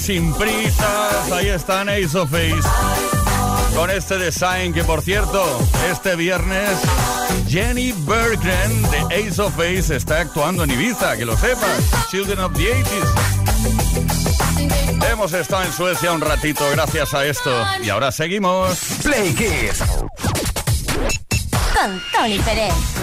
Sin prisas. Ahí están Ace of Face. Con este design que, por cierto, este viernes Jenny Berggren de Ace of Face está actuando en Ibiza, que lo sepas. Children of the 80s. Hemos estado en Suecia un ratito gracias a esto. Y ahora seguimos. Play Kids. Con Tony Pérez.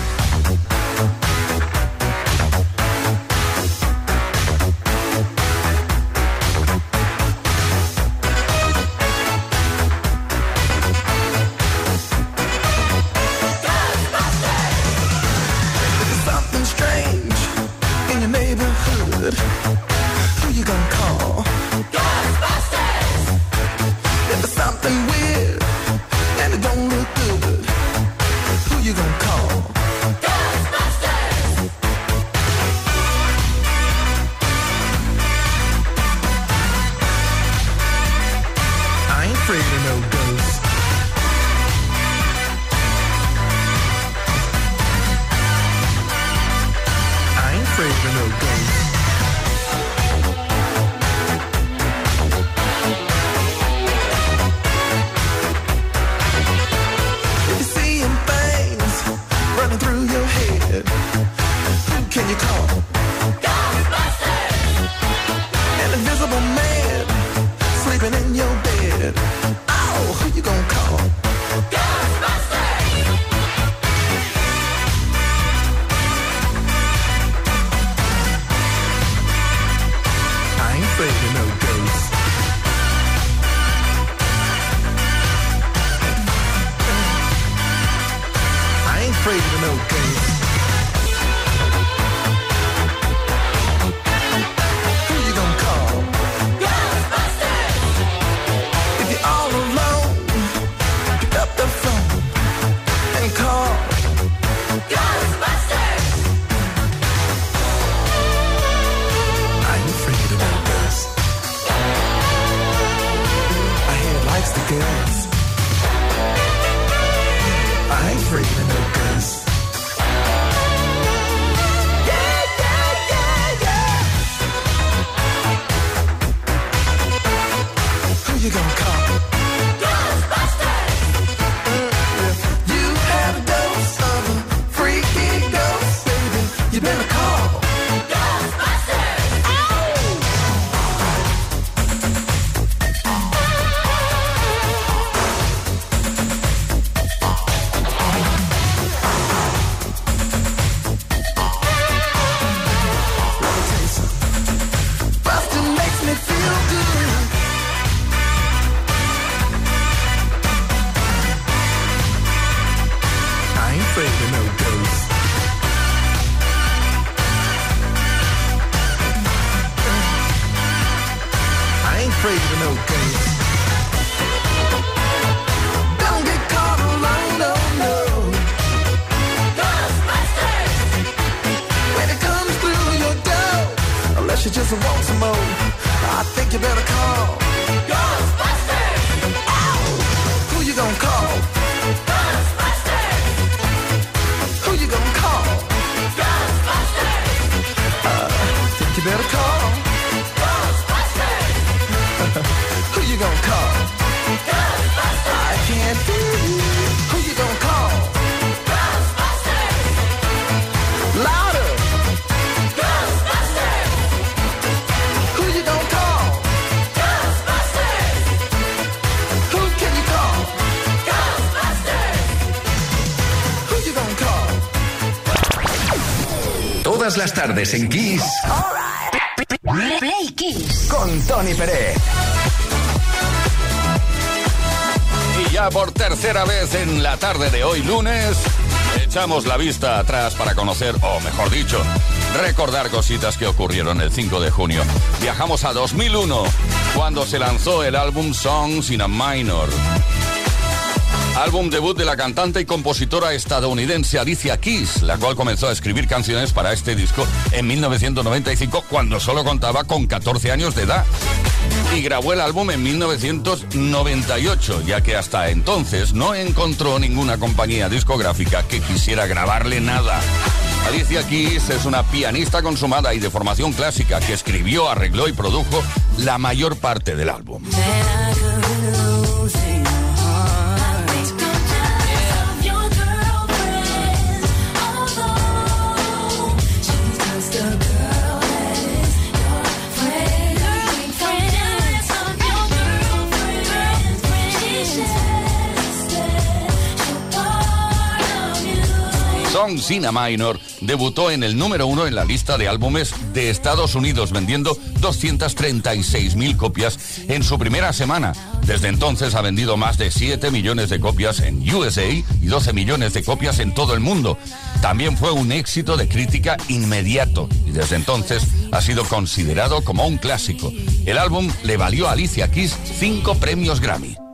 Todas las tardes en Kiss Play Kiss. con Tony Pérez. Y ya por tercera vez en la tarde de hoy lunes, echamos la vista atrás para conocer, o mejor dicho, recordar cositas que ocurrieron el 5 de junio. Viajamos a 2001, cuando se lanzó el álbum Songs in a Minor. Álbum debut de la cantante y compositora estadounidense Alicia Keys, la cual comenzó a escribir canciones para este disco en 1995 cuando solo contaba con 14 años de edad. Y grabó el álbum en 1998, ya que hasta entonces no encontró ninguna compañía discográfica que quisiera grabarle nada. Alicia Keys es una pianista consumada y de formación clásica que escribió, arregló y produjo la mayor parte del álbum. Song Sina Minor debutó en el número uno en la lista de álbumes de Estados Unidos, vendiendo 236 mil copias en su primera semana. Desde entonces ha vendido más de 7 millones de copias en USA y 12 millones de copias en todo el mundo. También fue un éxito de crítica inmediato y desde entonces ha sido considerado como un clásico. El álbum le valió a Alicia Keys cinco premios Grammy.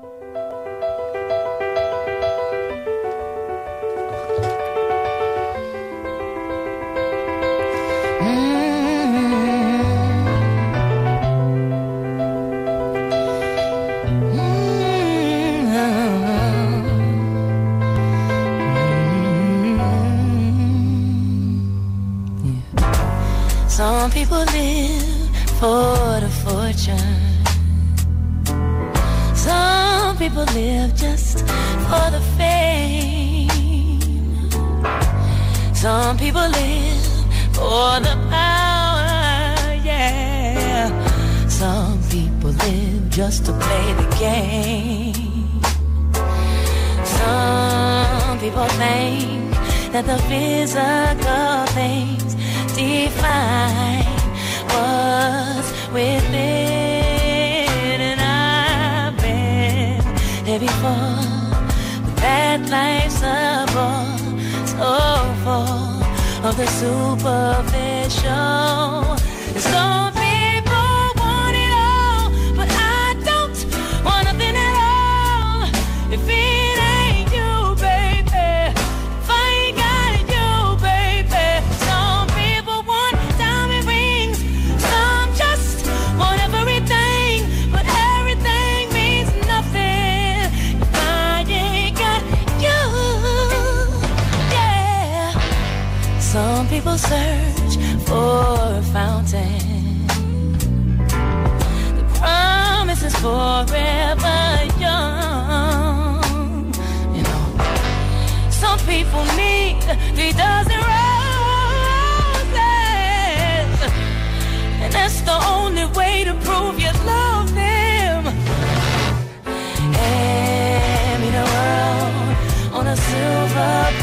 Silver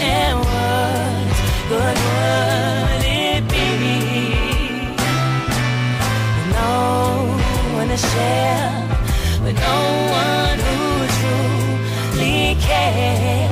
and what good would it be? No one to share, with no one who truly cares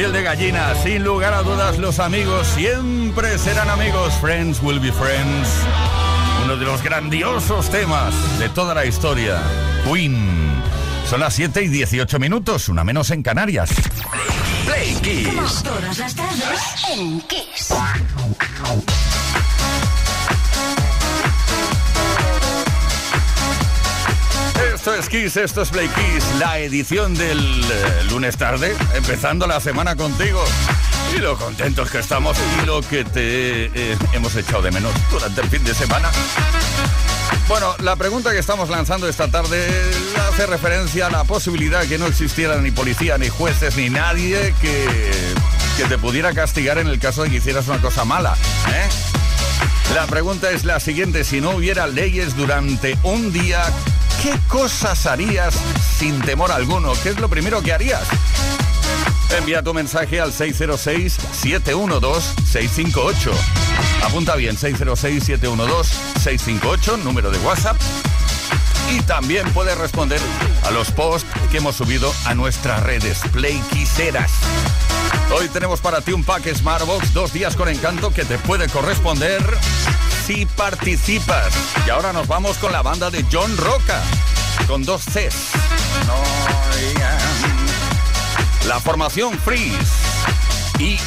piel de gallina. Sin lugar a dudas, los amigos siempre serán amigos. Friends will be friends. Uno de los grandiosos temas de toda la historia. Queen. Son las 7 y 18 minutos, una menos en Canarias. Play Kiss. Todas las tardes en Kiss. Esto es Kiss, esto es Play Kiss, la edición del eh, lunes tarde, empezando la semana contigo. Y lo contentos que estamos y lo que te eh, hemos echado de menos durante el fin de semana. Bueno, la pregunta que estamos lanzando esta tarde hace referencia a la posibilidad que no existiera ni policía, ni jueces, ni nadie que, que te pudiera castigar en el caso de que hicieras una cosa mala. ¿eh? La pregunta es la siguiente, si no hubiera leyes durante un día, ¿qué cosas harías sin temor alguno? ¿Qué es lo primero que harías? Envía tu mensaje al 606-712-658. Apunta bien, 606-712-658, número de WhatsApp. Y también puedes responder a los posts que hemos subido a nuestras redes Play Quiseras. Hoy tenemos para ti un pack Smartbox, dos días con encanto que te puede corresponder si participas. Y ahora nos vamos con la banda de John Roca, con dos Cs. La formación Freeze y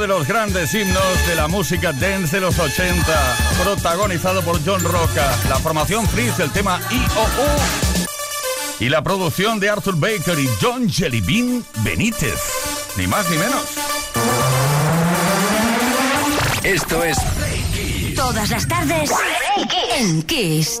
de los grandes himnos de la música dance de los 80, protagonizado por John Roca, la formación Freeze, el tema IOU y la producción de Arthur Baker y John Jellybean Benítez. Ni más ni menos. Esto es Todas las tardes en Kiss.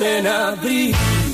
En abril.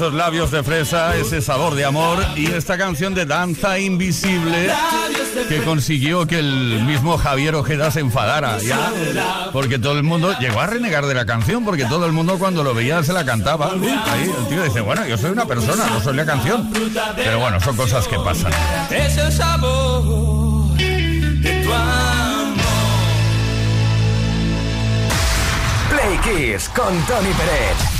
Esos labios de fresa, ese sabor de amor y esta canción de Danza Invisible que consiguió que el mismo Javier Ojeda se enfadara ya. Porque todo el mundo llegó a renegar de la canción porque todo el mundo cuando lo veía se la cantaba. Ahí el tío dice, bueno, yo soy una persona, no soy la canción. Pero bueno, son cosas que pasan. Es el sabor de tu amor. Play Kiss con Tony Pérez.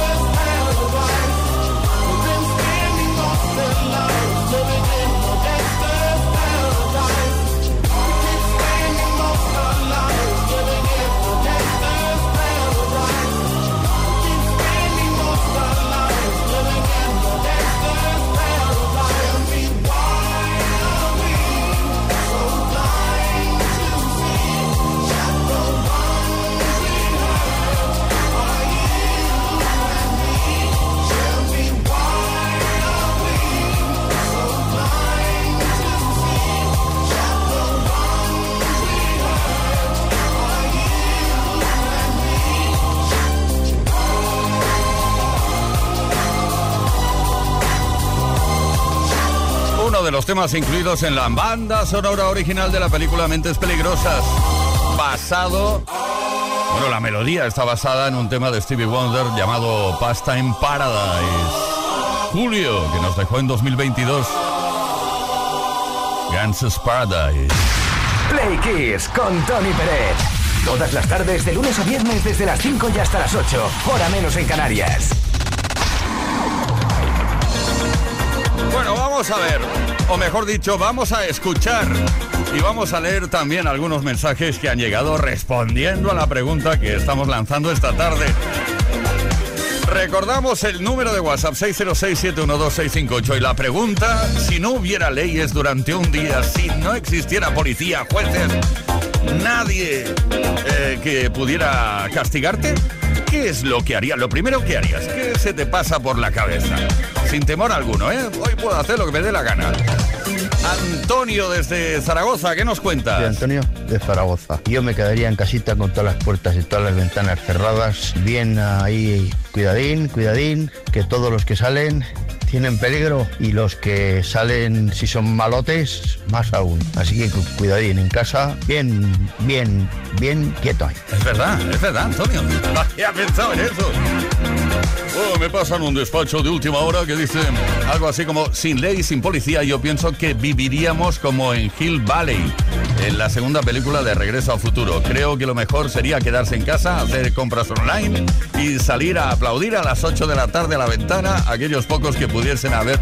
los temas incluidos en la banda sonora original de la película Mentes Peligrosas, basado... Bueno, la melodía está basada en un tema de Stevie Wonder llamado Pastime Paradise. Julio, que nos dejó en 2022. Guns Paradise. Play Kiss con Tony Pérez. Todas las tardes, de lunes a viernes, desde las 5 y hasta las 8, hora menos en Canarias. A ver, o mejor dicho, vamos a escuchar y vamos a leer también algunos mensajes que han llegado respondiendo a la pregunta que estamos lanzando esta tarde. Recordamos el número de WhatsApp 606-712-658 y la pregunta, si no hubiera leyes durante un día, si no existiera policía, jueces, nadie eh, que pudiera castigarte, ¿qué es lo que harías? Lo primero que harías, ¿qué se te pasa por la cabeza? Sin temor alguno, ¿eh? Hoy puedo hacer lo que me dé la gana. Antonio desde Zaragoza, ¿qué nos cuentas? Antonio de Zaragoza. Yo me quedaría en casita con todas las puertas y todas las ventanas cerradas, bien ahí, cuidadín, cuidadín, que todos los que salen tienen peligro y los que salen, si son malotes, más aún. Así que cu- cuidadín en casa, bien, bien, bien quieto ahí. Es verdad, es verdad, Antonio. Había pensado en eso. Oh, me pasan un despacho de última hora que dice algo así como sin ley, sin policía, yo pienso que viviríamos como en Hill Valley, en la segunda película de Regreso al Futuro. Creo que lo mejor sería quedarse en casa, hacer compras online y salir a aplaudir a las 8 de la tarde a la ventana a aquellos pocos que pudiesen haber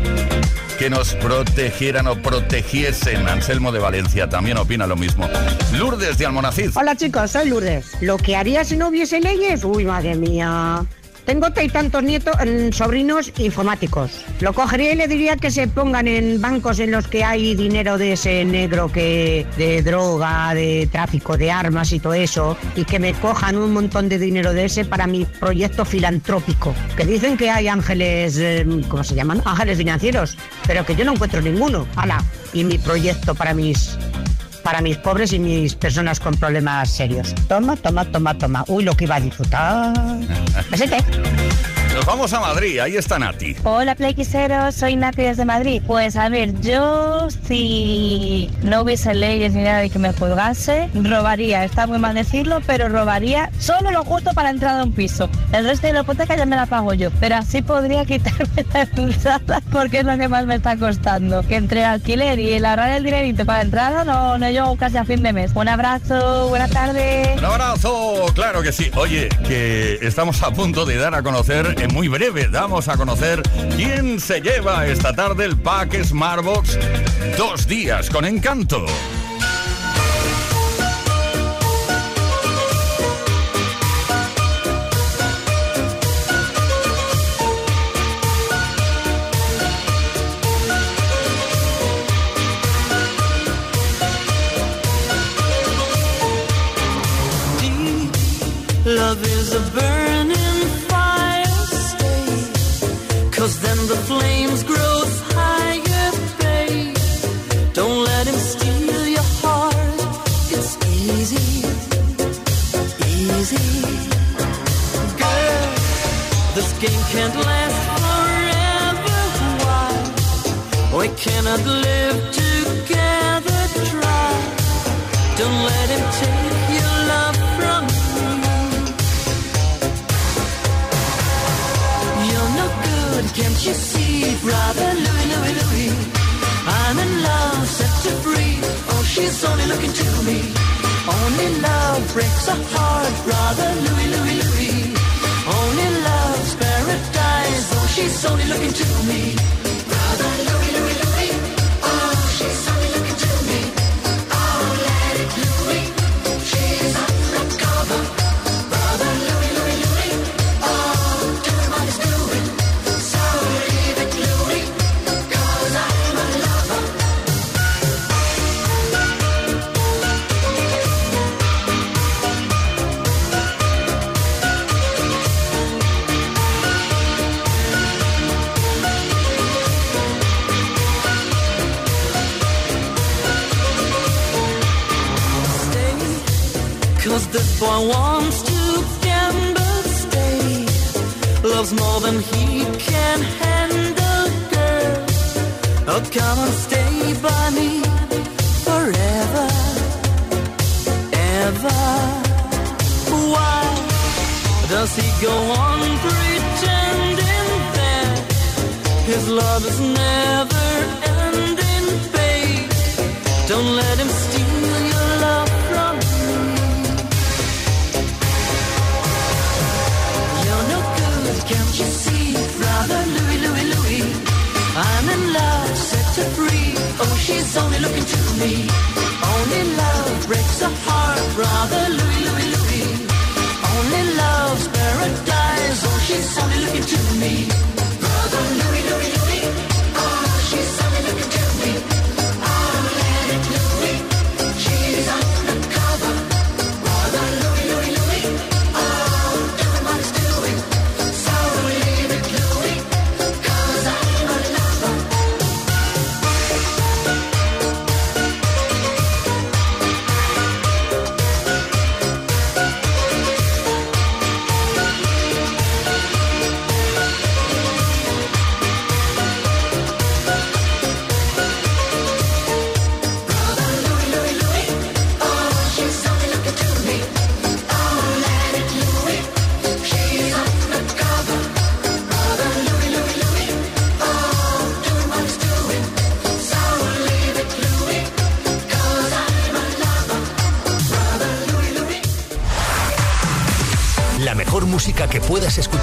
que nos protegieran o protegiesen. Anselmo de Valencia también opina lo mismo. Lourdes de Almonacid. Hola chicos, soy Lourdes. Lo que haría si no hubiese leyes, uy madre mía. Tengo tantos nietos, sobrinos informáticos. Lo cogería y le diría que se pongan en bancos en los que hay dinero de ese negro que de droga, de tráfico de armas y todo eso, y que me cojan un montón de dinero de ese para mi proyecto filantrópico. Que dicen que hay ángeles, eh, ¿cómo se llaman? Ángeles financieros, pero que yo no encuentro ninguno. ¡Hala! Y mi proyecto para mis para mis pobres y mis personas con problemas serios. Toma, toma, toma, toma. Uy, lo que iba a disfrutar. Besete. Nos vamos a Madrid, ahí está Nati. Hola Playquiseros, soy Nati desde Madrid. Pues a ver, yo si no hubiese leyes ni nada de que me juzgase, robaría, está muy mal decirlo, pero robaría solo lo justo para entrar a un piso. El resto de la hipoteca ya me la pago yo, pero así podría quitarme la entrada porque es lo que más me está costando. Que entre el alquiler y el ahorrar el dinerito para la entrada no, no llego casi a fin de mes. Un abrazo, buena tarde. Un abrazo, claro que sí. Oye, que estamos a punto de dar a conocer, en muy breve damos a conocer quién se lleva esta tarde el pack Smartbox dos días con encanto. This can't last forever. Why? We cannot live together. Try. Don't let him take your love from me. You're no good, can't you see, brother Louis, Louis, Louis? I'm in love, set to free. Oh, she's only looking to me. Only love breaks a heart, brother Louis, Louis, Louis. She's only looking to me.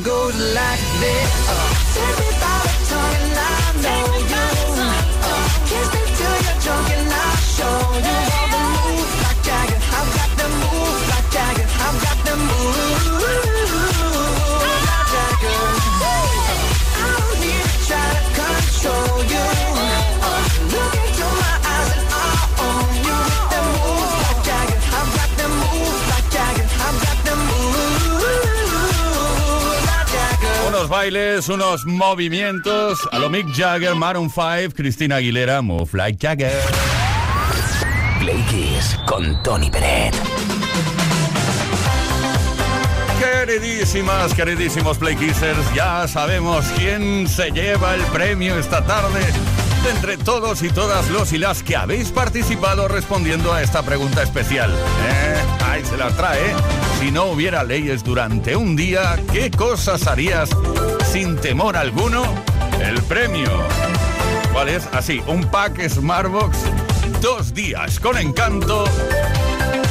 goes like this. Take me by the tongue and I know you. bailes, unos movimientos. A lo Mick Jagger, Maroon 5, Cristina Aguilera, Move Like Jagger. Play Kiss con Tony Pérez. Queridísimas, queridísimos Play Kissers, ya sabemos quién se lleva el premio esta tarde entre todos y todas los y las que habéis participado respondiendo a esta pregunta especial. Eh, ahí se las trae. Si no hubiera leyes durante un día, ¿qué cosas harías sin temor alguno? El premio. ¿Cuál es? Ah, Así, un pack Smartbox, dos días con encanto.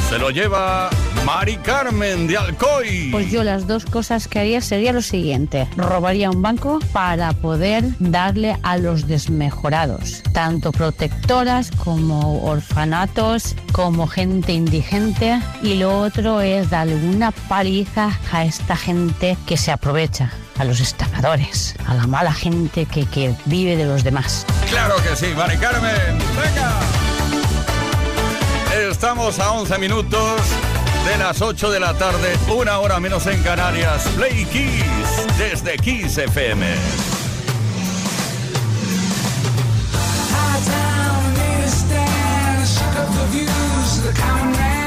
Se lo lleva Mari Carmen de Alcoy. Pues yo las dos cosas que haría sería lo siguiente. Robaría un banco para poder darle a los desmejorados, tanto protectoras como orfanatos, como gente indigente. Y lo otro es darle una paliza a esta gente que se aprovecha, a los estafadores, a la mala gente que, que vive de los demás. Claro que sí, Mari Carmen. Venga. Estamos a 11 minutos de las 8 de la tarde, una hora menos en Canarias. Play Kiss desde Kiss FM. High town, made a stand, shook up the views. The common man,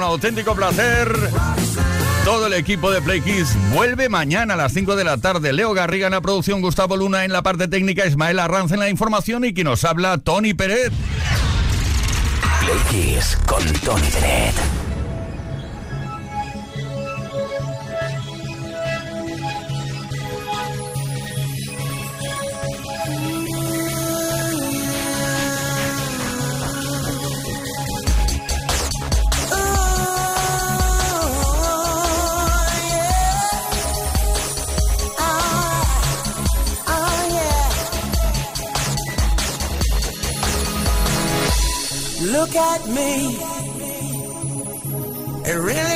un auténtico placer. Todo el equipo de Play Kiss vuelve mañana a las 5 de la tarde. Leo Garriga en la producción, Gustavo Luna en la parte técnica, Ismael Arranz en la información y quien nos habla, Tony Pérez. Playkids con Tony Pérez. look at me. It really